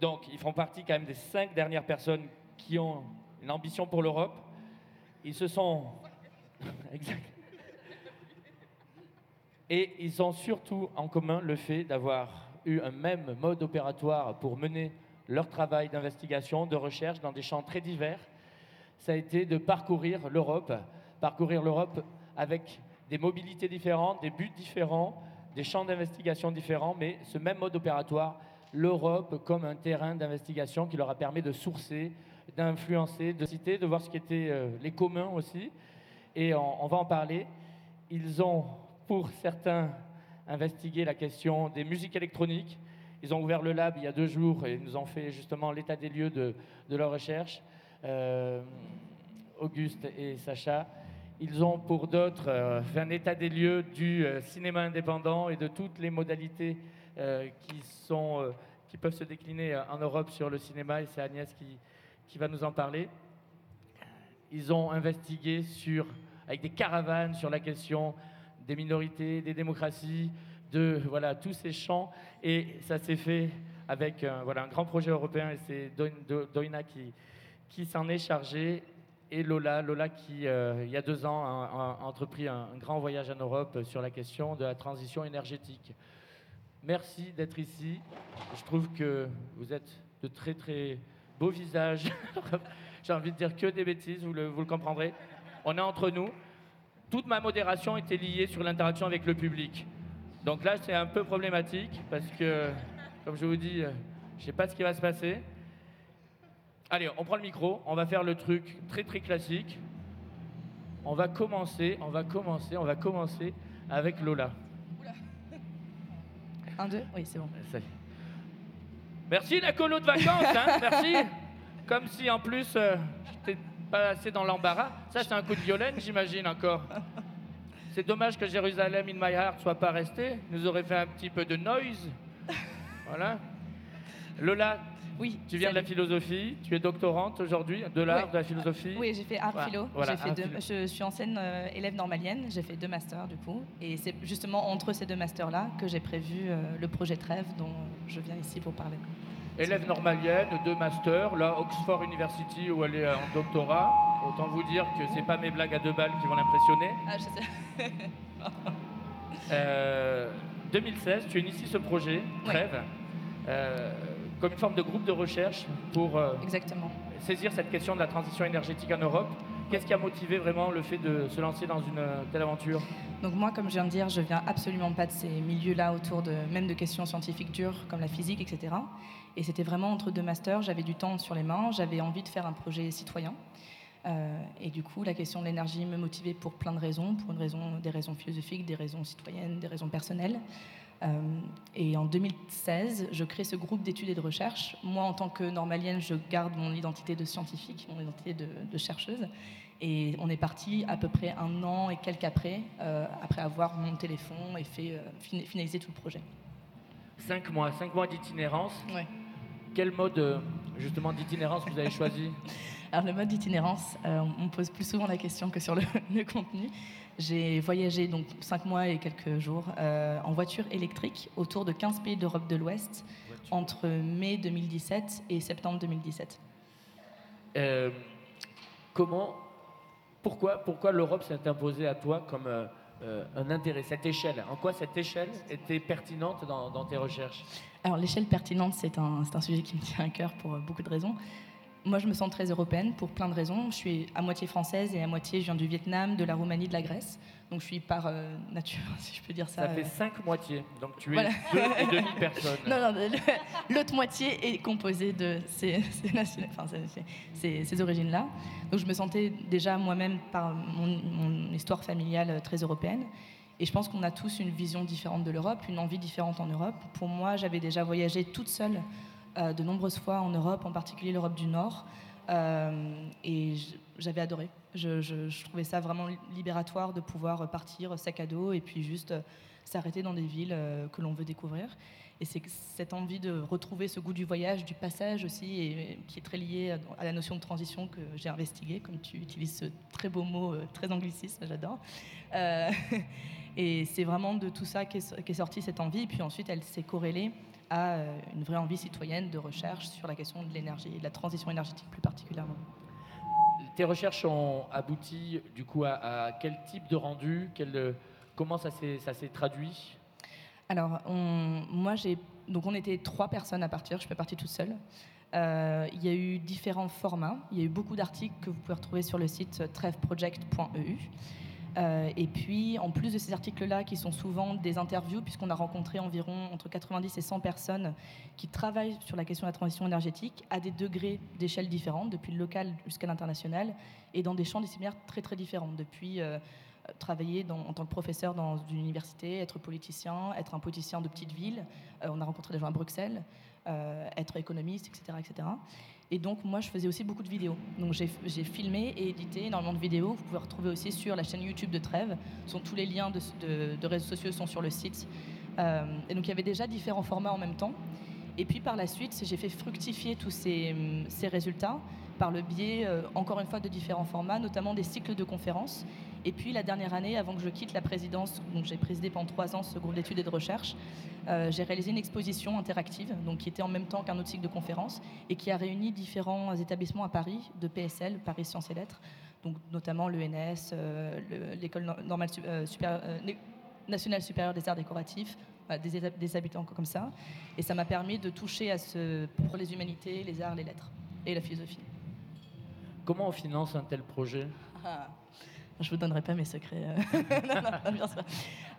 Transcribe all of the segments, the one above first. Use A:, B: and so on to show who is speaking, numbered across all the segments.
A: Donc, ils font partie quand même des cinq dernières personnes qui ont une ambition pour l'Europe. Ils se sont. exact. Et ils ont surtout en commun le fait d'avoir eu un même mode opératoire pour mener leur travail d'investigation, de recherche dans des champs très divers. Ça a été de parcourir l'Europe, parcourir l'Europe avec des mobilités différentes, des buts différents, des champs d'investigation différents, mais ce même mode opératoire, l'Europe comme un terrain d'investigation qui leur a permis de sourcer, d'influencer, de citer, de voir ce qui était euh, les communs aussi. Et on, va en parler. Ils ont, pour certains, investigué la question des musiques électroniques. Ils ont ouvert le lab il y a deux jours et nous ont fait justement l'état des lieux de, de leur recherche. Euh, Auguste et Sacha. Ils ont pour d'autres euh, fait un état des lieux du euh, cinéma indépendant et de toutes les modalités euh, qui, sont, euh, qui peuvent se décliner euh, en Europe sur le cinéma, et c'est Agnès qui, va nous en parler. Ils ont investigué avec des caravanes sur la question des minorités, des démocraties, de voilà, tous ces champs, et ça s'est fait avec euh, voilà, un grand projet européen, et c'est Doin- Do- Doina qui, s'en est chargé, et Lola, Lola qui, euh, il y a deux ans, a, entrepris un, un grand voyage en Europe sur la question de la transition énergétique. Merci d'être ici. Je trouve que vous êtes de très très beaux visages. J'ai envie de dire que des bêtises, vous le, vous comprendrez. On est entre nous. Toute ma modération était liée sur l'interaction avec le public. Donc là, c'est un peu problématique parce que, comme je vous dis, euh, je ne sais pas ce qui va se passer. Allez, on prend le micro, on va faire le truc très très classique. On va commencer, on va commencer, on va commencer avec Lola.
B: Un, deux Oui, c'est bon.
A: Merci la colo de vacances, hein, merci. Comme si en plus, euh, j'étais pas assez dans l'embarras. Ça, c'est un coup de violène, j'imagine encore. C'est dommage que Jérusalem in my heart soit pas resté. Nous aurait fait un petit peu de noise. Voilà. Lola,
B: Oui.
A: tu viens de la philosophie, tu es doctorante aujourd'hui, de l'art,
B: Oui.
A: de la philosophie.
B: Oui, j'ai fait art
A: Voilà,
B: philo.
A: voilà,
B: J'ai fait
A: art
B: deux-
A: philo.
B: je suis ancienne euh, élève normalienne. J'ai fait deux masters du coup. Et c'est justement entre ces deux masters-là que j'ai prévu euh, le projet de rêve dont je viens ici pour parler.
A: Élève normalienne, deux masters, là, Oxford University où elle est euh, en doctorat. Autant vous dire que c'est pas mes blagues à deux balles qui vont l'impressionner.
B: Ah, je sais.
A: Euh, 2016, tu inities ce projet. Trêve, euh, comme une forme de groupe de recherche pour euh,
B: Exactement.
A: saisir cette question de la transition énergétique en Europe. Qu'est-ce qui a motivé vraiment le fait de se lancer dans une euh, telle aventure?
B: Donc moi, comme je viens de dire, je viens absolument pas de ces milieux-là autour de même de questions scientifiques dures comme la physique, etc. Et c'était vraiment entre deux masters. J'avais du temps sur les mains. J'avais envie de faire un projet citoyen. Euh, et du coup, la question de l'énergie me motivait pour plein de raisons, pour une raison, des raisons philosophiques, des raisons citoyennes, des raisons personnelles. Euh, et en 2016, je crée ce groupe d'études et de recherche. Moi, en tant que normalienne, je garde mon identité de scientifique, mon identité de, de chercheuse. Et on est parti à peu près un an et quelques après, euh, après avoir monté les fonds et fait, euh, fin- finalisé tout le projet.
A: Cinq mois, cinq mois d'itinérance.
B: Ouais.
A: Quel mode justement d'itinérance vous avez choisi
B: Alors le mode d'itinérance, euh, on me pose plus souvent la question que sur le, le contenu. J'ai voyagé donc cinq mois et quelques jours euh, en voiture électrique autour de 15 pays d'Europe de l'Ouest entre mai 2017 et septembre 2017.
A: Euh, Comment, pourquoi, pourquoi l'Europe s'est imposée à toi comme euh, un intérêt, cette échelle En quoi cette échelle était pertinente dans, tes recherches?
B: Alors l'échelle pertinente, c'est un, un sujet qui me tient à cœur pour beaucoup de raisons. Moi, je me sens très européenne pour plein de raisons. Je suis à moitié française et à moitié, je viens du Vietnam, de la Roumanie, de la Grèce. Donc je suis par euh, nature, si je peux dire ça.
A: Ça fait
B: euh,
A: cinq moitiés, donc tu es
B: voilà.
A: deux et demi personnes.
B: Non, non, l'autre moitié est composée de ces, ces, enfin, ces- ces- origines-là. Donc je me sentais déjà moi-même par mon, mon histoire familiale euh, très européenne. Et je pense qu'on a tous une vision différente de l'Europe, une envie différente en Europe. Pour moi, j'avais déjà voyagé toute seule de nombreuses fois en Europe, en particulier l'Europe du Nord. Euh, et j'avais adoré. Je, trouvais ça vraiment libératoire de pouvoir partir sac à dos et puis juste euh, s'arrêter dans des villes euh, que l'on veut découvrir. Et c'est cette envie de retrouver ce goût du voyage, du passage aussi, et, qui est très lié à, la notion de transition que j'ai investiguée, comme tu utilises ce très beau mot, euh, très anglicisme, j'adore. Euh, et c'est vraiment de tout ça qu'est qu'est sortie cette envie. Et puis ensuite, elle s'est corrélée à une vraie envie citoyenne de recherche sur la question de l'énergie et de la transition énergétique plus particulièrement.
A: Tes recherches ont abouti du coup à, quel type de rendu Comment ça s'est traduit?
B: Alors, moi, j'ai donc on était trois personnes à partir. Je suis pas partie toute seule. Euh, il y a eu différents formats. Il y a eu beaucoup d'articles que vous pouvez retrouver sur le site trevproject.eu. Euh, et puis, en plus de ces articles-là, qui sont souvent des interviews, puisqu'on a rencontré environ entre 90 et 100 personnes qui travaillent sur la question de la transition énergétique à des degrés d'échelle différents, depuis le local jusqu'à l'international, et dans des champs disciplinaires très très différents, depuis euh, travailler en tant que professeur dans une université, être politicien, être un politicien de petite ville. Euh, on a rencontré des gens à Bruxelles, être économiste, etc., etc. Et donc, moi, je faisais aussi beaucoup de vidéos. Donc, j'ai filmé et édité énormément de vidéos. Vous pouvez retrouver aussi sur la chaîne YouTube de Trèves. Tous les liens de, réseaux sociaux sont sur le site. Euh, et donc, il y avait déjà différents formats en même temps. Et puis, par la suite, j'ai fait fructifier tous ces, ces résultats par le biais, euh, encore une fois, de différents formats, notamment des cycles de conférences. Et puis la dernière année, avant que je quitte la présidence, donc j'ai présidé pendant trois ans ce groupe d'études et de recherche, euh, j'ai réalisé une exposition interactive, donc qui était en même temps qu'un autre cycle de conférences et qui a réuni différents établissements à Paris de PSL, Paris Sciences et Lettres, donc notamment l'ENS, euh, l'école normale nationale supérieure des arts décoratifs, des, des, habitants comme ça. Et ça m'a permis de toucher à ce, pour les humanités, les arts, les lettres et la philosophie.
A: Comment on finance un tel projet?
B: Ah, Je vous donnerai pas mes secrets.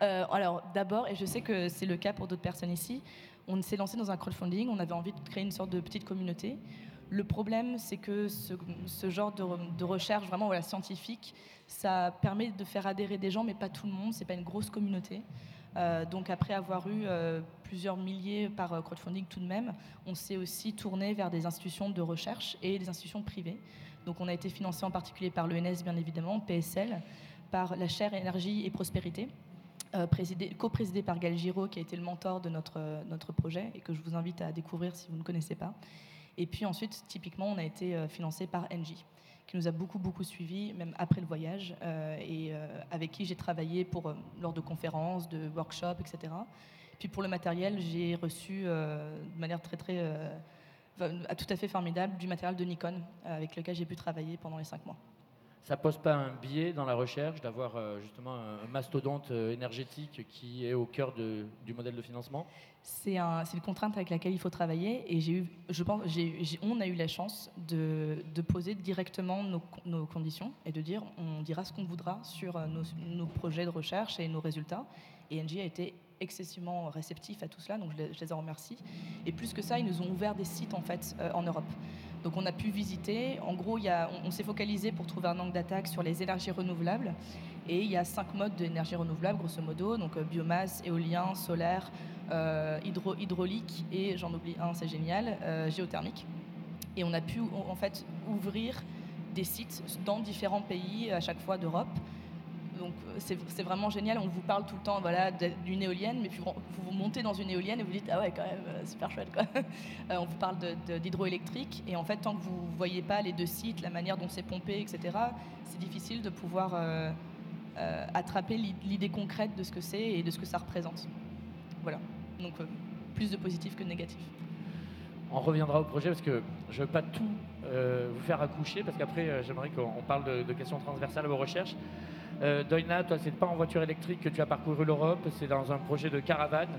B: Euh, alors, d'abord, et je sais que c'est le cas pour d'autres personnes ici, on s'est lancé dans un crowdfunding, on avait envie de créer une sorte de petite communauté. Le problème, c'est que ce, genre de, recherche vraiment voilà, scientifique, ça permet de faire adhérer des gens, mais pas tout le monde, c'est pas une grosse communauté. Euh, donc après avoir eu euh, plusieurs milliers par crowdfunding tout de même, on s'est aussi tourné vers des institutions de recherche et des institutions privées. Donc on a été financé en particulier par l'ENS, bien évidemment, PSL, par la chaire Énergie et Prospérité, euh, co-présidée par Gal Giraud, qui a été le mentor de notre, notre projet et que je vous invite à découvrir si vous ne connaissez pas. Et puis ensuite, typiquement, on a été euh, financé par Engie, qui nous a beaucoup, beaucoup suivis, même après le voyage, euh, et avec qui j'ai travaillé pour, lors de conférences, de workshops, etc. Puis pour le matériel, j'ai reçu de manière très, très tout à fait formidable du matériel de Nikon euh, avec lequel j'ai pu travailler pendant les cinq mois.
A: Ça pose pas un biais dans la recherche d'avoir euh, justement un mastodonte euh, énergétique qui est au cœur du modèle de financement?
B: C'est un, une contrainte avec laquelle il faut travailler et j'ai eu, je pense, on a eu la chance de, poser directement nos, conditions et de dire on dira ce qu'on voudra sur nos, nos, projets de recherche et nos résultats. Et NG a été excessivement réceptifs à tout cela, donc je les, en remercie. Et plus que ça, ils nous ont ouvert des sites en fait euh, en Europe. Donc on a pu visiter. En gros, y a, on, s'est focalisé pour trouver un angle d'attaque sur les énergies renouvelables. Et il y a cinq modes d'énergie renouvelable, grosso modo, donc euh, biomasse, éolien, solaire, euh, hydro, hydraulique et j'en oublie un, c'est génial, géothermique. Et on a pu en fait ouvrir des sites dans différents pays à chaque fois d'Europe donc euh, c'est vraiment génial. On vous parle tout le temps voilà, d'une éolienne, mais puis vous, vous montez dans une éolienne et vous dites ah ouais quand même euh, super chouette quoi. Euh, on vous parle d'hydroélectrique et en fait tant que vous ne voyez pas les deux sites, la manière dont c'est pompé, etc. C'est difficile de pouvoir attraper l'idée concrète de ce que c'est et de ce que ça représente. Voilà. Donc plus de positif que de négatif.
A: On reviendra au projet parce que je ne veux pas tout vous faire accoucher parce qu'après j'aimerais qu'on parle de, de, questions transversales à vos recherches. Euh, Doina, toi, c'est pas en voiture électrique que tu as parcouru l'Europe, c'est dans un projet de caravane.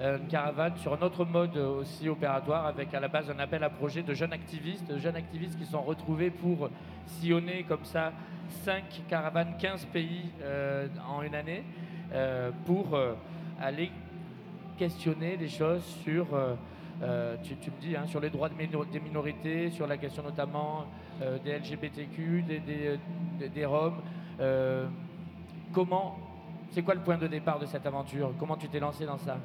A: Euh, une caravane sur un autre mode aussi opératoire avec à la base un appel à projet de jeunes activistes, de jeunes activistes qui sont retrouvés pour sillonner comme ça 5 caravanes, 15 pays euh, en une année pour aller questionner des choses sur, tu, me dis, hein, sur les droits des minorités, sur la question notamment des LGBTQ, des Roms. Comment, c'est quoi le point de départ de cette aventure? Comment tu t'es lancé dans ça?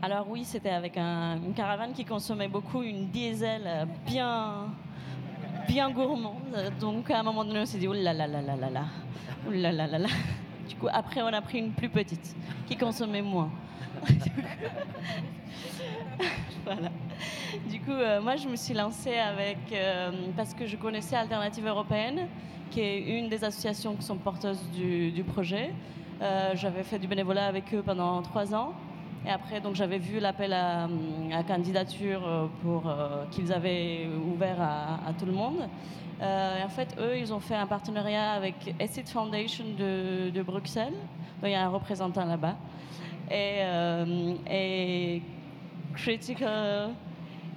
C: Alors oui, c'était avec une caravane qui consommait beaucoup, une diesel bien, bien gourmande. Donc à un moment donné, on s'est dit, oh là là, oh là là là là. Du coup, après, on a pris une plus petite qui consommait moins. voilà. Du coup, euh, moi, je me suis lancée avec euh, parce que je connaissais Alternative européenne qui est une des associations qui sont porteuses du, projet. Euh, j'avais fait du bénévolat avec eux pendant trois ans. Et après, donc j'avais vu l'appel à, candidature pour qu'ils avaient ouvert à, tout le monde. et en fait, eux, ils ont fait un partenariat avec Acid Foundation de, de Bruxelles. Donc, il y a un représentant là-bas. Et, et Critical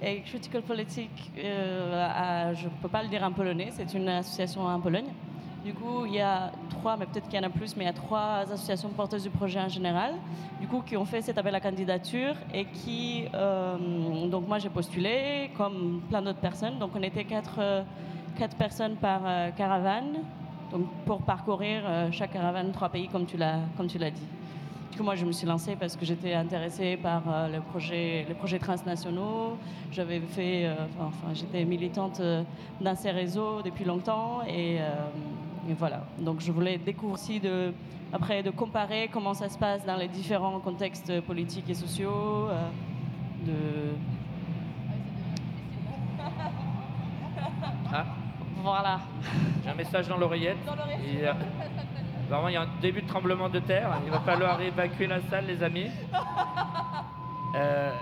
C: et Critical Politics, euh, je ne peux pas le dire en polonais, c'est une association en Pologne. Du coup, il y a trois, mais peut-être qu'il y en a plus, mais il y a trois associations porteuses du projet en général, du coup, qui ont fait cet appel à candidature et qui, euh, donc moi j'ai postulé, comme plein d'autres personnes. Donc on était quatre, euh, quatre personnes par caravane, donc pour parcourir chaque caravane trois pays, comme tu l'as, comme dit moi, je me suis lancée parce que j'étais intéressée par euh, les, projets, les projets transnationaux. J'avais fait, euh, enfin, j'étais militante euh, dans ces réseaux depuis longtemps et, voilà. Donc, je voulais découvrir aussi de, après de comparer comment ça se passe dans les différents contextes politiques et sociaux. de...
A: Ah.
C: Voilà.
A: J'ai un message dans l'oreillette. Vraiment, il y a un début de tremblement de terre. Il va falloir évacuer la salle, les amis. Euh,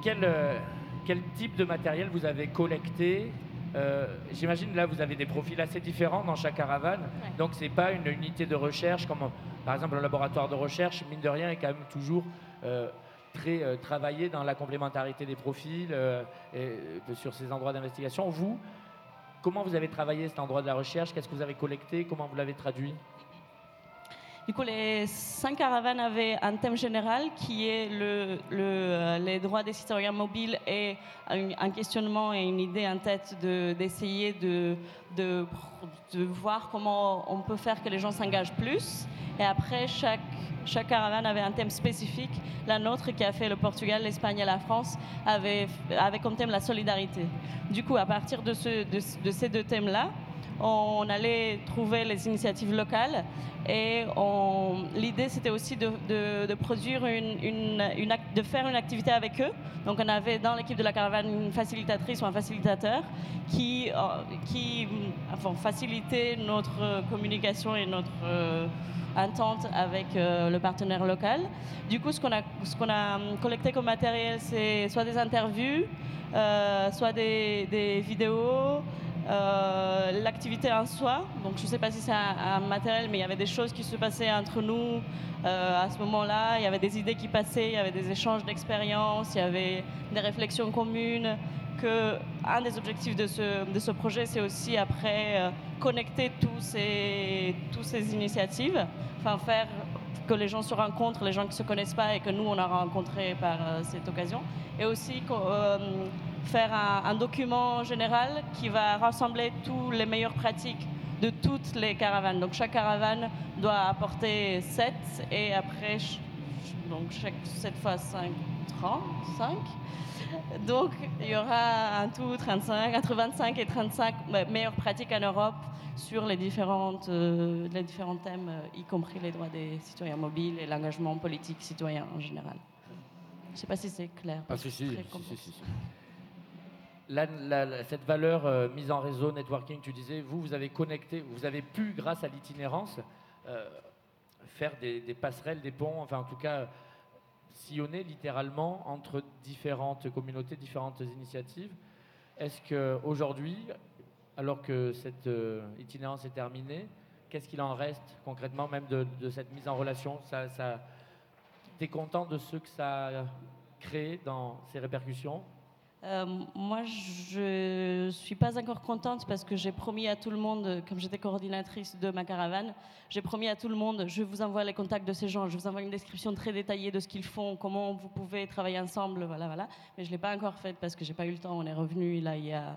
A: quel, euh, quel, type de matériel vous avez collecté euh, J'imagine là, vous avez des profils assez différents dans chaque caravane. Donc, ce n'est pas une unité de recherche comme, par exemple, le laboratoire de recherche, mine de rien, est quand même toujours très travaillé dans la complémentarité des profils et, sur ces endroits d'investigation. Vous, Comment vous avez travaillé cet endroit de la recherche? Qu'est-ce que vous avez collecté? Comment vous l'avez traduit?
C: Du coup, les cinq caravanes avaient un thème général qui est le, euh, les droits des citoyens mobiles et un, questionnement et une idée en tête d'essayer de, de, de, voir comment on peut faire que les gens s'engagent plus. Et après, chaque, chaque caravane avait un thème spécifique. La nôtre, qui a fait le Portugal, l'Espagne et la France, avait, avait comme thème la solidarité. Du coup, à partir de, ce, de ces deux thèmes-là, on allait trouver les initiatives locales et l'idée c'était aussi de, produire une, de faire une activité avec eux. Donc on avait dans l'équipe de la caravane une facilitatrice ou un facilitateur qui, euh, qui enfin, facilitait notre communication et notre euh, entente avec euh, le partenaire local. Du coup, ce qu'on a, a collecté comme matériel, c'est soit des interviews, soit des, vidéos, euh, l'activité en soi. Donc je ne sais pas si c'est un, matériel, mais il y avait des choses qui se passaient entre nous euh, à ce moment-là. Il y avait des idées qui passaient, il y avait des échanges d'expériences, il y avait des réflexions communes. Que un des objectifs de ce, de ce projet, c'est aussi après euh, connecter tous ces, tous ces initiatives, faire que les gens se rencontrent, les gens qui ne se connaissent pas et que nous, on a rencontrés par cette occasion. Et aussi faire un, document général qui va rassembler toutes les meilleures pratiques de toutes les caravanes. Donc chaque caravane doit apporter 7 et après, donc chaque 7 fois 5, 35. Donc il y aura un tout 35, entre 25 et 35 meilleures pratiques en Europe sur les, différentes, euh, les différents thèmes, euh, y compris les droits des citoyens mobiles et l'engagement politique citoyen en général. Je ne sais pas si c'est clair.
A: Ah, si, si, si, cette valeur euh, mise en réseau, networking, tu disais, vous, vous avez connecté, vous avez pu, grâce à l'itinérance, euh, faire des, passerelles, des ponts, enfin en tout cas sillonner littéralement entre différentes communautés, différentes initiatives. Est-ce qu'aujourd'hui, alors que cette euh, itinérance est terminée, qu'est-ce qu'il en reste concrètement même de, cette mise en relation? Ça, ça, Tu es content de ce que ça a créé dans ses répercussions?
C: Euh, moi, je ne suis pas encore contente parce que j'ai promis à tout le monde, comme j'étais coordinatrice de ma caravane, j'ai promis à tout le monde, je vous envoie les contacts de ces gens, je vous envoie une description très détaillée de ce qu'ils font, comment vous pouvez travailler ensemble, voilà, voilà. Mais je ne l'ai pas encore faite parce que j'ai pas eu le temps. On est revenu là il y a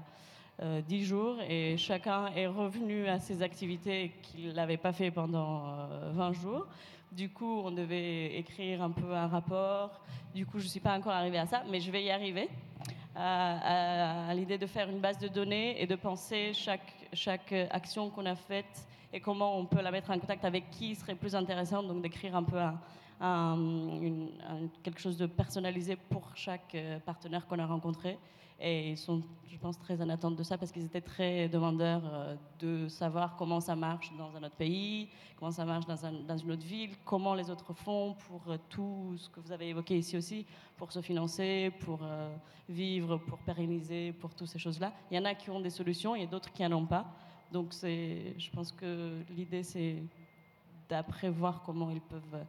C: dix jours et chacun est revenu à ses activités qu'il n'avait pas fait pendant 20 euh, jours. Du coup, on devait écrire un peu un rapport. Du coup, je ne suis pas encore arrivée à ça, mais je vais y arriver à, l'idée de faire une base de données et de penser chaque, chaque action qu'on a faite et comment on peut la mettre en contact avec qui serait plus intéressant, donc d'écrire un peu quelque chose de personnalisé pour chaque euh, partenaire qu'on a rencontré. Et ils sont, je pense, très en attente de ça parce qu'ils étaient très demandeurs euh, de savoir comment ça marche dans un autre pays, comment ça marche dans, une autre ville, comment les autres font pour euh, tout ce que vous avez évoqué ici aussi, pour se financer, pour euh, vivre, pour pérenniser, pour toutes ces choses-là. Il y en a qui ont des solutions, il y a d'autres qui n'en ont pas. Donc je pense que l'idée, c'est d'après voir comment ils peuvent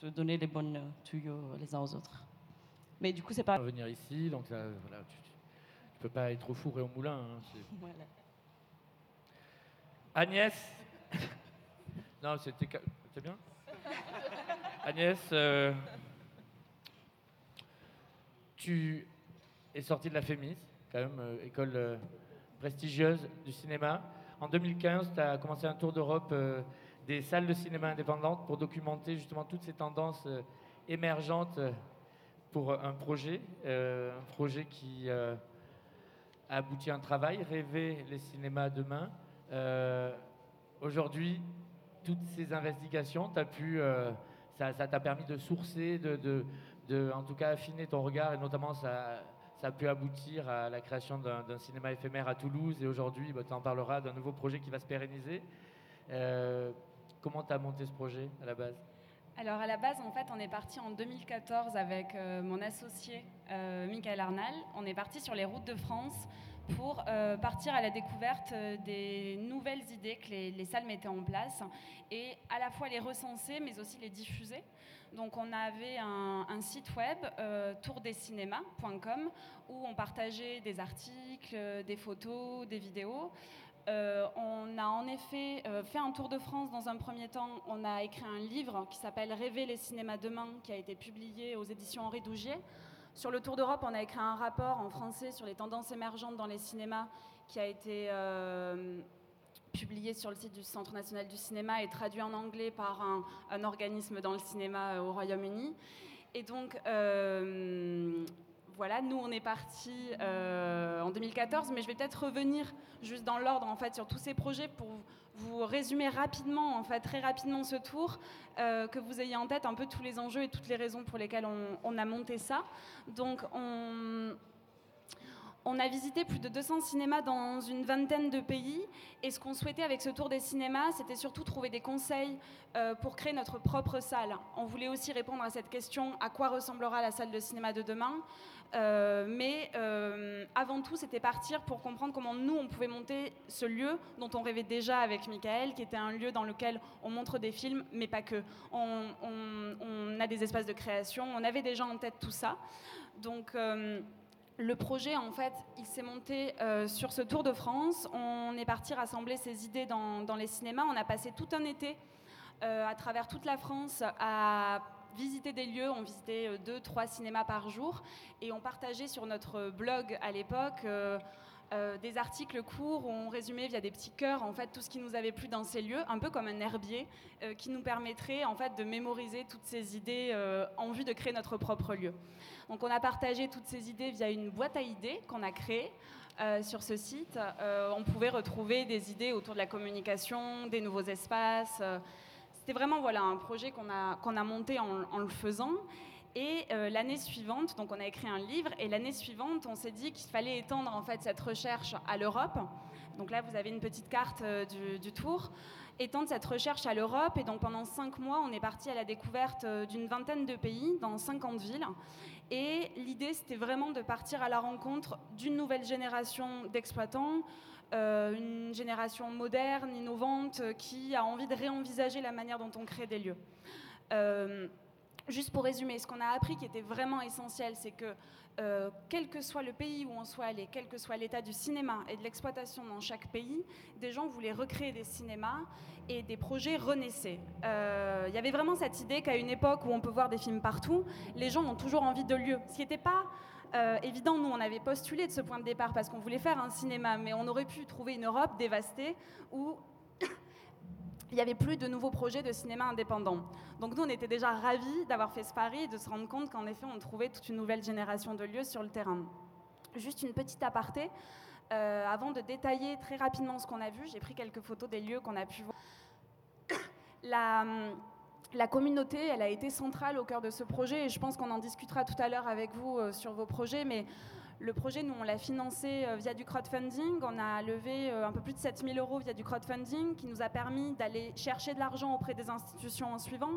C: se donner les bonnes tuyaux les uns aux autres. Mais du coup, c'est pas.
A: Venir ici, donc voilà, tu, peux pas être au four et au moulin. Hein, Agnès Non, c'était. C'est bien Agnès, euh, tu es sortie de la FEMIS, quand même, euh, école euh, prestigieuse du cinéma. En 2015, tu as commencé un tour d'Europe des salles de cinéma indépendantes pour documenter justement toutes ces tendances émergentes pour un projet, euh, un projet qui euh, a abouti à un travail, rêver les cinémas demain. Euh, aujourd'hui, toutes ces investigations, as pu, ça t'a permis de sourcer, de, de, en tout cas affiner ton regard, et notamment ça, ça a pu aboutir à la création d'un cinéma éphémère à Toulouse, et aujourd'hui, bah, tu en parleras d'un nouveau projet qui va se pérenniser. comment tu as monté ce projet à la base?
D: Alors à la base, en fait, on est parti en 2014 avec euh, mon associé euh, Michael Arnal. On est parti sur les routes de France pour euh, partir à la découverte des nouvelles idées que les, salles mettaient en place et à la fois les recenser mais aussi les diffuser. Donc on avait un, site web, tourdescinémas.com, où on partageait des articles, des photos, des vidéos. Euh, on a en effet euh, fait un tour de France dans un premier temps. On a écrit un livre qui s'appelle Rêver les cinémas demain, qui a été publié aux éditions Henri Dougier. Sur le tour d'Europe, on a écrit un rapport en français sur les tendances émergentes dans les cinémas, qui a été euh, publié sur le site du Centre national du cinéma et traduit en anglais par un, un organisme dans le cinéma au Royaume-Uni. Et donc, voilà, nous on est parti euh, en 2014, mais je vais peut-être revenir juste dans l'ordre en fait sur tous ces projets pour vous résumer rapidement, en fait très rapidement ce tour, euh, que vous ayez en tête un peu tous les enjeux et toutes les raisons pour lesquelles on, a monté ça. Donc on, on a visité plus de 200 cinémas dans une vingtaine de pays et ce qu'on souhaitait avec ce tour des cinémas, c'était surtout trouver des conseils euh, pour créer notre propre salle. On voulait aussi répondre à cette question à quoi ressemblera la salle de cinéma de demain euh, mais euh, avant tout, c'était partir pour comprendre comment nous, on pouvait monter ce lieu dont on rêvait déjà avec Michael, qui était un lieu dans lequel on montre des films, mais pas que. On, a des espaces de création, on avait déjà en tête tout ça. Donc, le projet, en fait, il s'est monté sur ce Tour de France. On est parti rassembler ses idées dans, les cinémas. On a passé tout un été à travers toute la France à visiter des lieux, on visitait euh, deux, trois cinémas par jour et on partageait sur notre blog à l'époque euh, euh, des articles courts où on résumait via des petits cœurs en fait tout ce qui nous avait plu dans ces lieux, un peu comme un herbier qui nous permettrait en fait de mémoriser toutes ces idées en vue de créer notre propre lieu. Donc on a partagé toutes ces idées via une boîte à idées qu'on a créée. sur ce site, on pouvait retrouver des idées autour de la communication, des nouveaux espaces, c'était vraiment voilà, un projet qu'on a, qu'on a monté en, le faisant. Et euh, l'année suivante, donc on a écrit un livre, et l'année suivante, on s'est dit qu'il fallait étendre en fait cette recherche à l'Europe. Donc là, vous avez une petite carte euh, du, tour. Étendre cette recherche à l'Europe, et donc pendant cinq mois, on est parti à la découverte euh, d'une vingtaine de pays dans 50 villes. Et l'idée, c'était vraiment de partir à la rencontre d'une nouvelle génération d'exploitants, une génération moderne, innovante, qui a envie de réenvisager la manière dont on crée des lieux. Euh, juste pour résumer, ce qu'on a appris qui était vraiment essentiel, c'est que quel que soit le pays où on soit allé, quel que soit l'état du cinéma et de l'exploitation dans chaque pays, des gens voulaient recréer des cinémas et des projets renaissaient. Il y avait vraiment cette idée qu'à une époque où on peut voir des films partout, les gens ont toujours envie de lieux. Ce qui n'était pas euh, évident, nous, on avait postulé de ce point de départ parce qu'on voulait faire un cinéma, mais on aurait pu trouver une Europe dévastée où il n'y avait plus de nouveaux projets de cinéma indépendant. Donc nous, on était déjà ravis d'avoir fait ce pari et de se rendre compte qu'en effet, on trouvait toute une nouvelle génération de lieux sur le terrain. Juste une petite aparté. avant de détailler très rapidement ce qu'on a vu, j'ai pris quelques photos des lieux qu'on a pu voir. La, la communauté, elle a été centrale au cœur de ce projet et je pense qu'on en discutera tout à l'heure avec vous euh, sur vos projets. Mais le projet, nous, on l'a financé euh, via du crowdfunding. On a levé euh, un peu plus de 7000 euros via du crowdfunding qui nous a permis d'aller chercher de l'argent auprès des institutions en suivant.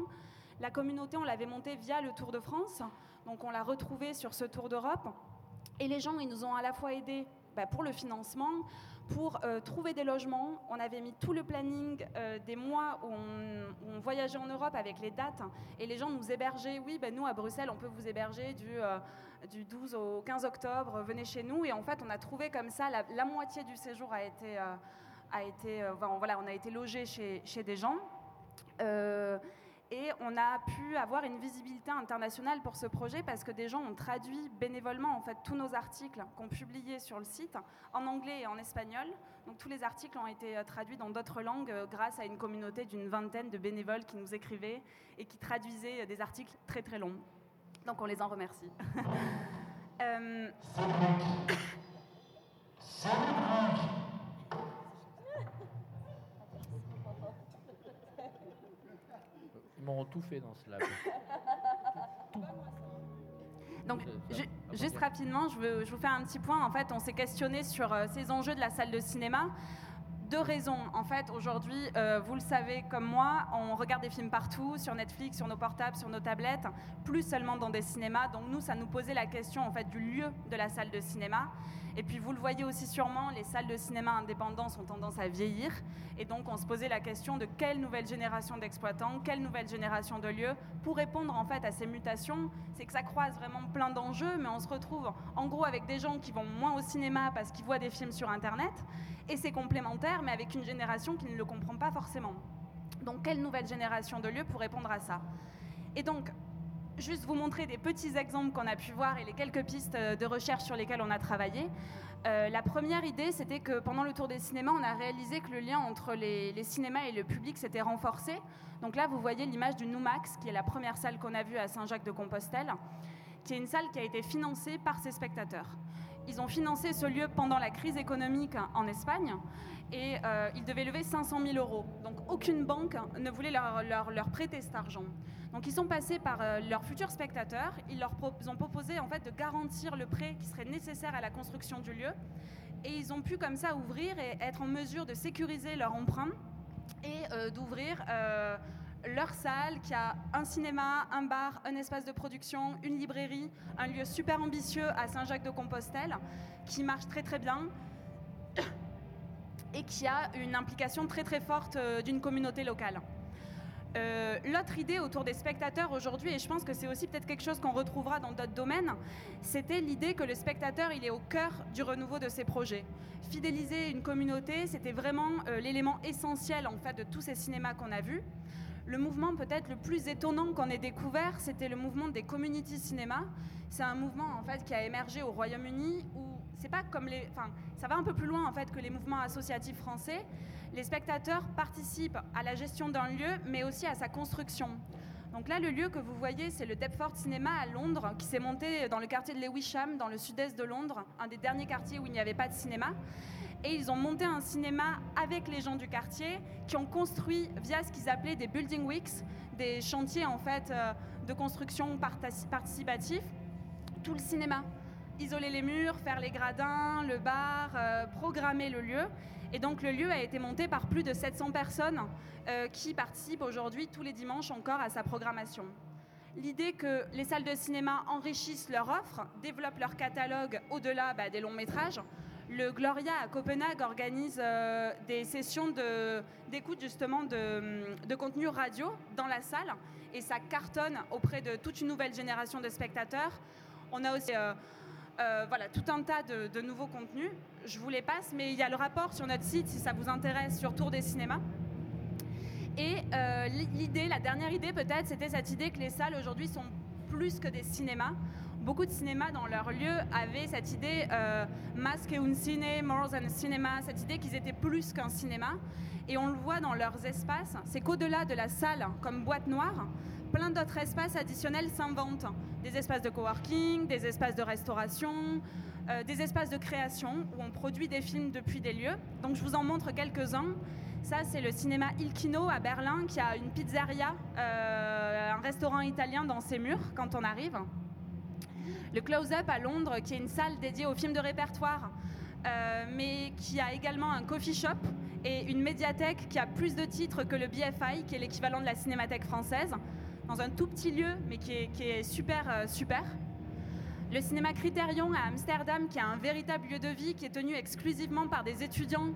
D: La communauté, on l'avait montée via le Tour de France. Donc on l'a retrouvée sur ce Tour d'Europe. Et les gens, ils nous ont à la fois aidés bah, pour le financement, pour euh, trouver des logements. On avait mis tout le planning euh, des mois où on, voyageait en Europe avec les dates et les gens nous hébergeaient. Oui, ben nous à Bruxelles, on peut vous héberger du, euh, du 12 au 15 octobre, venez chez nous. Et en fait, on a trouvé comme ça, la, moitié du séjour a été, a été voilà, on a été logé chez, chez des gens et on a pu avoir une visibilité internationale pour ce projet parce que des gens ont traduit bénévolement en fait tous nos articles qu'on publiait sur le site en anglais et en espagnol. Donc tous les articles ont été euh, traduits dans d'autres langues euh, grâce à une communauté d'une vingtaine de bénévoles qui nous écrivaient et qui traduisaient euh, des articles très très longs. Donc on les en remercie.
A: Ils m'ont tout fait dans ce lab.
D: Donc, juste rapidement, je, je, vous fais un petit point. En fait, on s'est questionné sur euh, ces enjeux de la salle de cinéma. Deux raisons. En fait, aujourd'hui, euh, vous le savez comme moi, on regarde des films partout, sur Netflix, sur nos portables, sur nos tablettes, plus seulement dans des cinémas. Donc nous, ça nous posait la question en fait du lieu de la salle de cinéma. Et puis vous le voyez aussi sûrement, les salles de cinéma indépendants ont tendance à vieillir. Et donc on se posait la question de quelle nouvelle génération d'exploitants, quelle nouvelle génération de lieux pour répondre en fait à ces mutations. C'est que ça croise vraiment plein d'enjeux, mais on se retrouve en gros avec des gens qui vont moins au cinéma parce qu'ils voient des films sur Internet. Et c'est complémentaire, mais avec une génération qui ne le comprend pas forcément. Donc quelle nouvelle génération de lieux pour répondre à ça? Et donc juste vous montrer des petits exemples qu'on a pu voir et les quelques pistes euh, de recherche sur lesquelles on a travaillé. Euh, la première idée, c'était que pendant le tour des cinémas, on a réalisé que le lien entre les, cinémas et le public s'était renforcé. Donc là, vous voyez l'image du Numax, qui est la première salle qu'on a vue à Saint-Jacques-de-Compostelle, qui est une salle qui a été financée par ses spectateurs. Ils ont financé ce lieu pendant la crise économique en Espagne et euh, ils devaient lever 500 000 euros. Donc aucune banque ne voulait leur, leur prêter cet argent. Donc ils sont passés par euh, leurs futurs spectateurs, ils leur ont proposé en fait de garantir le prêt qui serait nécessaire à la construction du lieu, et ils ont pu comme ça ouvrir et être en mesure de sécuriser leur emprunt et euh, d'ouvrir leur salle qui a un cinéma, un bar, un espace de production, une librairie, un lieu super ambitieux à Saint-Jacques-de-Compostelle qui marche très très bien et qui a une implication très très forte d'une communauté locale. Euh, l'autre idée autour des spectateurs aujourd'hui, et je pense que c'est aussi peut-être quelque chose qu'on retrouvera dans d'autres domaines, c'était l'idée que le spectateur, il est au cœur du renouveau de ces projets. Fidéliser une communauté, c'était vraiment euh, l'élément essentiel en fait de tous ces cinémas qu'on a vus. Le mouvement peut-être le plus étonnant qu'on ait découvert, c'était le mouvement des community cinéma. C'est un mouvement en fait qui a émergé au Royaume-Uni où c'est pas comme les, enfin, ça va un peu plus loin en fait que les mouvements associatifs français les spectateurs participent à la gestion d'un lieu, mais aussi à sa construction. Donc là, le lieu que vous voyez, c'est le Deptford Cinema à Londres, qui s'est monté dans le quartier de Lewisham, dans le sud-est de Londres, un des derniers quartiers où il n'y avait pas de cinéma. Et ils ont monté un cinéma avec les gens du quartier, qui ont construit, via ce qu'ils appelaient des building weeks, des chantiers en fait euh, de construction participatif, tout le cinéma. Isoler les murs, faire les gradins, le bar, euh, programmer le lieu. Et donc le lieu a été monté par plus de 700 personnes euh, qui participent aujourd'hui tous les dimanches encore à sa programmation. L'idée que les salles de cinéma enrichissent leur offre, développent leur catalogue au-delà bah, des longs métrages. Le Gloria à Copenhague organise euh, des sessions d'écoute justement de, de, contenu radio dans la salle et ça cartonne auprès de toute une nouvelle génération de spectateurs. On a aussi euh, euh, voilà, tout un tas de, nouveaux contenus. Je vous les passe, mais il y a le rapport sur notre site si ça vous intéresse sur Tour des cinémas. Et l'idée, la dernière idée peut-être, c'était cette idée que les salles aujourd'hui sont plus que des cinémas. Beaucoup de cinémas dans leur lieu avaient cette idée euh, masque un ciné, more than cinema, cette idée qu'ils étaient plus qu'un cinéma. Et on le voit dans leurs espaces, c'est qu'au-delà de la salle comme boîte noire, plein d'autres espaces additionnels s'inventent. Des espaces de coworking, des espaces de restauration, euh, des espaces de création où on produit des films depuis des lieux. Donc je vous en montre quelques-uns. Ça, c'est le cinéma Il Kino à Berlin qui a une pizzeria, euh, un restaurant italien dans ses murs quand on arrive. Le Close-Up à Londres, qui est une salle dédiée aux films de répertoire, euh, mais qui a également un coffee shop et une médiathèque qui a plus de titres que le BFI, qui est l'équivalent de la Cinémathèque française, dans un tout petit lieu, mais qui est, super, euh, super. Le cinéma Criterion à Amsterdam, qui a un véritable lieu de vie, qui est tenu exclusivement par des étudiants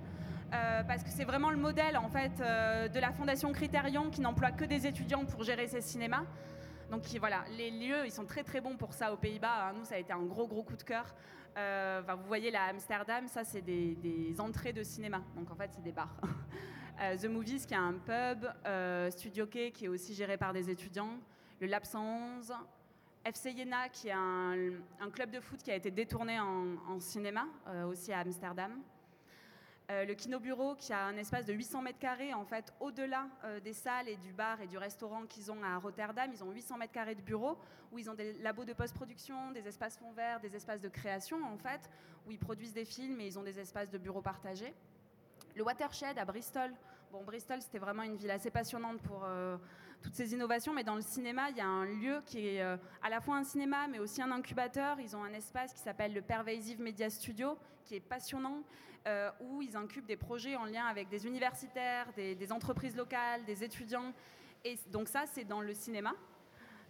D: euh, parce que c'est vraiment le modèle en fait de la fondation Criterion qui n'emploie que des étudiants pour gérer ses cinémas. Donc voilà, les lieux, ils sont très très bons pour ça aux Pays-Bas. Hein. Nous, ça a été un gros gros coup de cœur. Euh, vous voyez là, Amsterdam, ça c'est des, entrées de cinéma. Donc en fait, c'est des bars. The Movies, qui est un pub. Studio K, qui est aussi géré par des étudiants. Le Lab 111. FC Jena, qui est un, club de foot qui a été détourné en, cinéma, aussi à Amsterdam. Euh, le Kino Bureau, qui a un espace de 800 mètres carrés, en fait, au-delà euh, des salles et du bar et du restaurant qu'ils ont à Rotterdam, ils ont 800 mètres carrés de bureaux où ils ont des labos de post-production, des espaces fonds verts, des espaces de création, en fait, où ils produisent des films et ils ont des espaces de bureaux partagés. Le Watershed à Bristol. Bon, Bristol, c'était vraiment une ville assez passionnante pour euh, toutes ces innovations, mais dans le cinéma, il y a un lieu qui est à la fois un cinéma, mais aussi un incubateur. Ils ont un espace qui s'appelle le Pervasive Media Studio, qui est passionnant, euh, où ils incubent des projets en lien avec des universitaires, des, entreprises locales, des étudiants. Et donc ça, c'est dans le cinéma.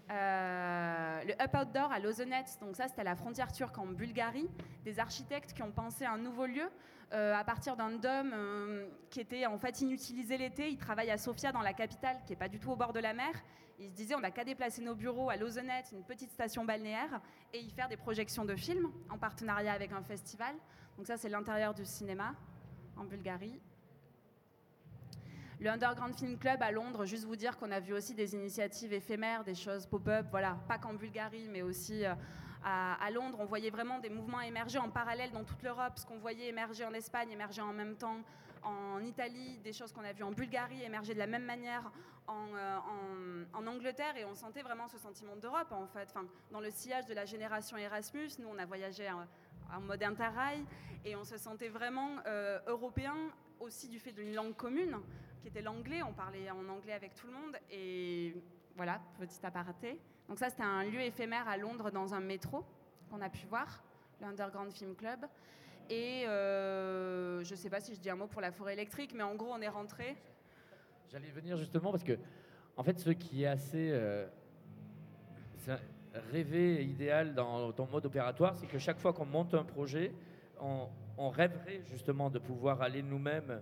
D: Euh, le Up Outdoor à Lozenet, donc ça c'était à la frontière turque en Bulgarie, des architectes qui ont pensé un nouveau lieu euh, à partir d'un dôme qui était en fait inutilisé l'été. Ils travaillent à Sofia dans la capitale, qui est pas du tout au bord de la mer. Ils se disaient on n'a qu'à déplacer nos bureaux à Lozenet, une petite station balnéaire, et y faire des projections de films en partenariat avec un festival. Donc ça, c'est l'intérieur du cinéma en Bulgarie. Le Underground Film Club à Londres, juste vous dire qu'on a vu aussi des initiatives éphémères, des choses pop-up, voilà, pas qu'en Bulgarie, mais aussi euh, à, Londres. On voyait vraiment des mouvements émerger en parallèle dans toute l'Europe, ce qu'on voyait émerger en Espagne, émerger en même temps en Italie, des choses qu'on a vues en Bulgarie émerger de la même manière en, euh, Angleterre, et on sentait vraiment ce sentiment d'Europe, en fait. Enfin, dans le sillage de la génération Erasmus, nous, on a voyagé en mode interrail et on se sentait vraiment euh, européen aussi du fait d'une langue commune qui était l'anglais. On parlait en anglais avec tout le monde et voilà, petit aparté. Donc ça, c'était un lieu éphémère à Londres dans un métro qu'on a pu voir, l'Underground Film Club. Et euh, je ne sais pas si je dis un mot pour la forêt électrique, mais en gros, on est rentré.
A: J'allais venir justement parce que, en fait, ce qui est assez euh, rêver idéal dans ton mode opératoire, c'est que chaque fois qu'on monte un projet, on, rêverait justement de pouvoir aller nous-mêmes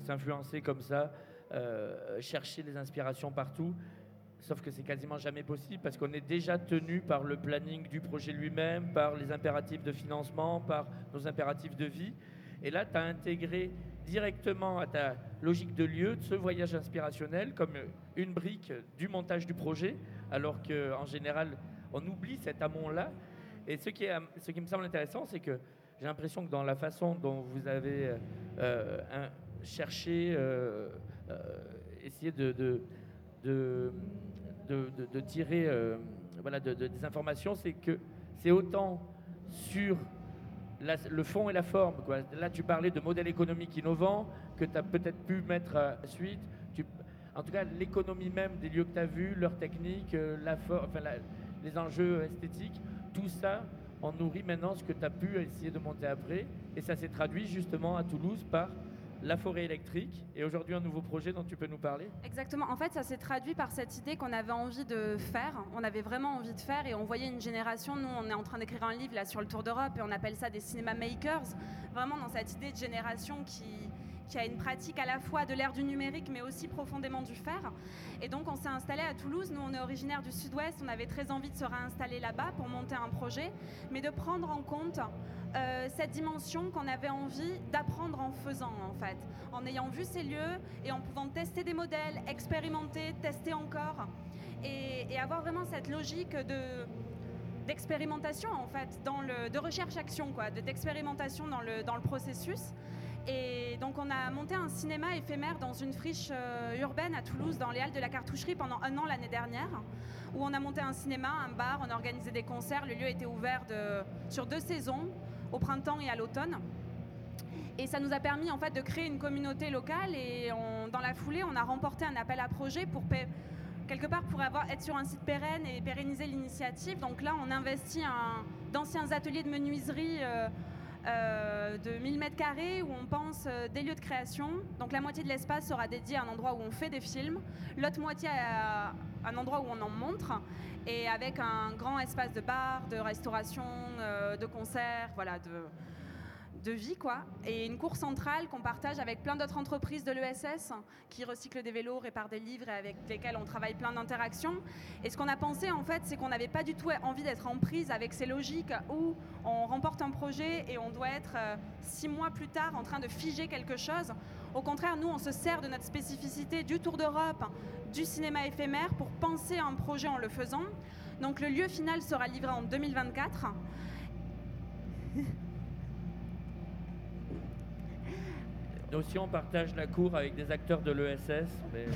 A: s'influencer comme ça, euh, chercher des inspirations partout. Sauf que c'est quasiment jamais possible parce qu'on est déjà tenu par le planning du projet lui-même, par les impératifs de financement, par nos impératifs de vie. Et là, tu as intégré directement à ta logique de lieu ce voyage inspirationnel comme une brique du montage du projet, alors qu'en général, on oublie cet amont-là. Et ce qui, est, ce qui me semble intéressant, c'est que j'ai l'impression que dans la façon dont vous avez euh, euh, euh, essayé de, de, de, de tirer voilà, des informations, c'est que c'est autant sur le fond et la forme. Quoi. Là, tu parlais de modèles économiques innovants que tu as peut-être pu mettre à suite. Tu, en tout cas, l'économie même des lieux que tu as vus, leur technique, la, les enjeux esthétiques, tout ça, on nourrit maintenant ce que tu as pu essayer de monter après. Et ça s'est traduit justement à Toulouse par la forêt électrique et aujourd'hui un nouveau projet dont tu peux nous parler?
D: Exactement. En fait, ça s'est traduit par cette idée qu'on avait envie de faire. On avait vraiment envie de faire et on voyait une génération. Nous, on est en train d'écrire un livre là sur le Tour d'Europe et on appelle ça des cinéma makers. Vraiment dans cette idée de génération qui qui a une pratique à la fois de l'ère du numérique, mais aussi profondément du fer. Et donc, on s'est installé à Toulouse. Nous, on est originaire du Sud-Ouest. On avait très envie de se réinstaller là-bas pour monter un projet, mais de prendre en compte euh, cette dimension qu'on avait envie d'apprendre en faisant, en fait, en ayant vu ces lieux et en pouvant tester des modèles, expérimenter, tester encore, et, avoir vraiment cette logique de d'expérimentation en fait, dans le, de recherche-action, quoi, d'expérimentation dans le, dans le processus. Et donc on a monté un cinéma éphémère dans une friche euh, urbaine à Toulouse, dans les Halles de la Cartoucherie, pendant un an l'année dernière, où on a monté un cinéma, un bar, on a organisé des concerts. Le lieu était ouvert sur deux saisons, au printemps et à l'automne. Et ça nous a permis en fait de créer une communauté locale et dans la foulée, on a remporté un appel à projet pour quelque part pour avoir, être sur un site pérenne et pérenniser l'initiative. Donc là, on investit d'anciens ateliers de menuiserie euh, euh, de 1000 mètres carrés où on pense euh, des lieux de création. Donc la moitié de l'espace sera dédié à un endroit où on fait des films, l'autre moitié à un endroit où on en montre et avec un grand espace de bar, de restauration, euh, de concert, voilà, de, de vie, quoi. Et une cour centrale qu'on partage avec plein d'autres entreprises de l'ESS qui recyclent des vélos, réparent des livres et avec lesquels on travaille plein d'interactions. Et ce qu'on a pensé, en fait, c'est qu'on n'avait pas du tout envie d'être en prise avec ces logiques où on remporte un projet et on doit être euh, six mois plus tard en train de figer quelque chose. Au contraire, nous, on se sert de notre spécificité du Tour d'Europe, du cinéma éphémère pour penser un projet en le faisant. Donc le lieu final sera livré en 2024.
A: Nous aussi, on partage la cour avec des acteurs de l'ESS. Mais...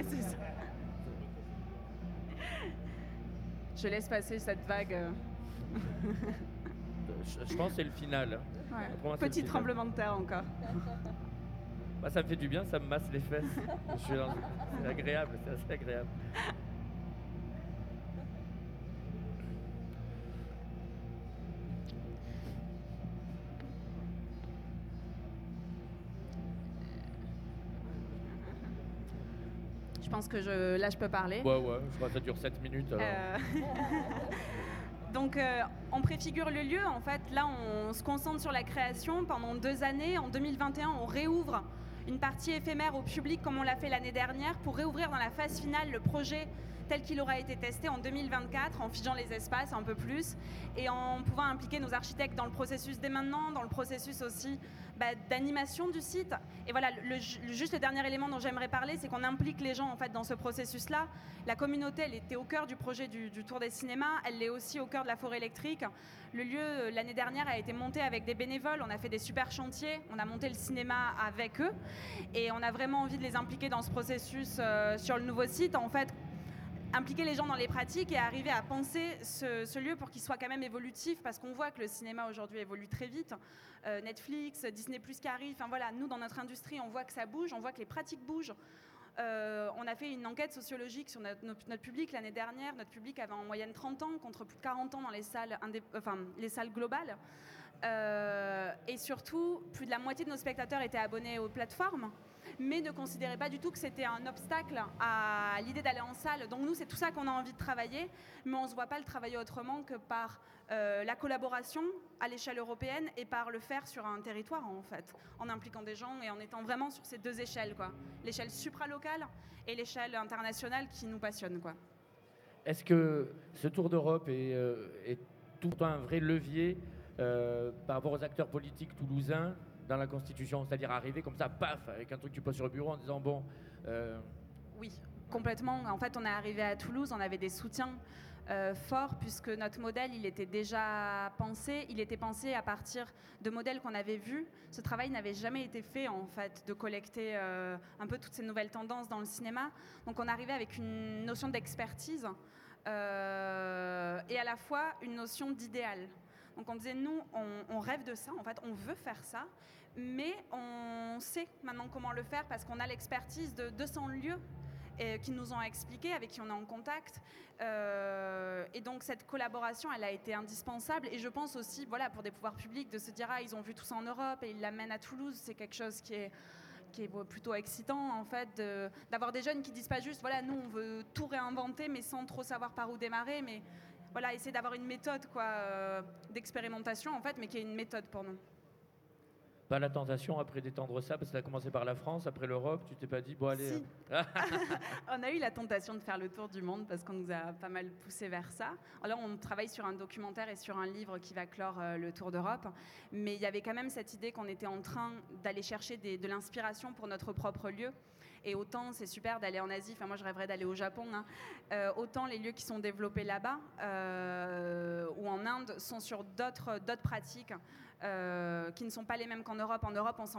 D: C'est ça. Je laisse passer cette vague. euh,
A: je, je pense que c'est le final.
D: ouais.
A: Le
D: Petit
A: final.
D: tremblement de terre encore.
A: Bah, ça me fait du bien, ça me masse les fesses. C'est agréable, c'est assez agréable.
D: Je pense que je, là, je peux parler.
A: Ouais, ouais, je crois que ça dure 7 minutes. alors.
D: Euh, Donc, euh, on préfigure le lieu. En fait, là, on se concentre sur la création pendant deux années. En 2021, on réouvre une partie éphémère au public comme on l'a fait l'année dernière pour réouvrir dans la phase finale le projet tel qu'il aura été testé en 2024 en figeant les espaces un peu plus et en pouvant impliquer nos architectes dans le processus dès maintenant, dans le processus aussi bah, d'animation du site. Et voilà, le, juste le dernier élément dont j'aimerais parler, c'est qu'on implique les gens en fait dans ce processus-là. La communauté, elle était au cœur du projet du, du Tour des cinémas, elle l'est aussi au cœur de la forêt électrique. Le lieu, euh, l'année dernière, a été monté avec des bénévoles, on a fait des super chantiers, on a monté le cinéma avec eux, et on a vraiment envie de les impliquer dans ce processus euh, sur le nouveau site. En fait, impliquer les gens dans les pratiques et arriver à penser ce, lieu pour qu'il soit quand même évolutif parce qu'on voit que le cinéma aujourd'hui évolue très vite. Euh, Netflix, Disney Plus qui enfin voilà, nous dans notre industrie on voit que ça bouge, on voit que les pratiques bougent. Euh, on a fait une enquête sociologique sur notre, public l'année dernière. Notre public avait en moyenne 30 ans contre plus de 40 ans dans les salles, enfin, les salles globales. Euh, et surtout, plus de la moitié de nos spectateurs étaient abonnés aux plateformes, mais ne considéraient pas du tout que c'était un obstacle à l'idée d'aller en salle. Donc nous, c'est tout ça qu'on a envie de travailler, mais on ne se voit pas le travailler autrement que par euh, la collaboration à l'échelle européenne et par le faire sur un territoire, en fait, en impliquant des gens et en étant vraiment sur ces deux échelles, quoi. L'échelle supralocale et l'échelle internationale qui nous passionne, quoi.
A: Est-ce que ce tour d'Europe est, euh, tout un vrai levier euh, par rapport aux acteurs politiques toulousains dans la Constitution C'est-à-dire arriver comme ça, paf, avec un truc que tu poses sur le bureau en disant bon. euh,
D: Oui, complètement. En fait, on est arrivé à Toulouse, on avait des soutiens euh, forts puisque notre modèle, il était déjà pensé. Il était pensé à partir de modèles qu'on avait vus. Ce travail n'avait jamais été fait, en fait, de collecter euh, un peu toutes ces nouvelles tendances dans le cinéma. Donc, on arrivait avec une notion d'expertise et à la fois une notion d'idéal. Donc, on disait, nous, on, rêve de ça, en fait, on veut faire ça. Mais on sait maintenant comment le faire parce qu'on a l'expertise de 200 lieux euh, qui nous ont expliqué, avec qui on est en contact. Euh, et donc cette collaboration, elle a été indispensable. Et je pense aussi, voilà, pour des pouvoirs publics, de se dire ah ils ont vu tout ça en Europe et ils l'amènent à Toulouse, c'est quelque chose qui est qui est plutôt excitant en fait d'avoir des jeunes qui disent pas juste voilà nous on veut tout réinventer mais sans trop savoir par où démarrer mais voilà essayer d'avoir une méthode quoi euh, d'expérimentation en fait mais qui est une méthode pour nous
A: pas la tentation après d'étendre ça, parce que ça a commencé par la France, après l'Europe, tu t'es pas dit bon allez.
D: Si.
A: euh,
D: On a eu la tentation de faire le tour du monde parce qu'on nous a pas mal poussé vers ça. Alors on travaille sur un documentaire et sur un livre qui va clore euh, le tour d'Europe, mais il y avait quand même cette idée qu'on était en train d'aller chercher des- de l'inspiration pour notre propre lieu. Et autant c'est super d'aller en Asie, enfin moi je rêverais d'aller au Japon, hein. Euh, autant les lieux qui sont développés là-bas euh, ou en Inde sont sur d'autres pratiques euh, qui ne sont pas les mêmes qu'en Europe. En Europe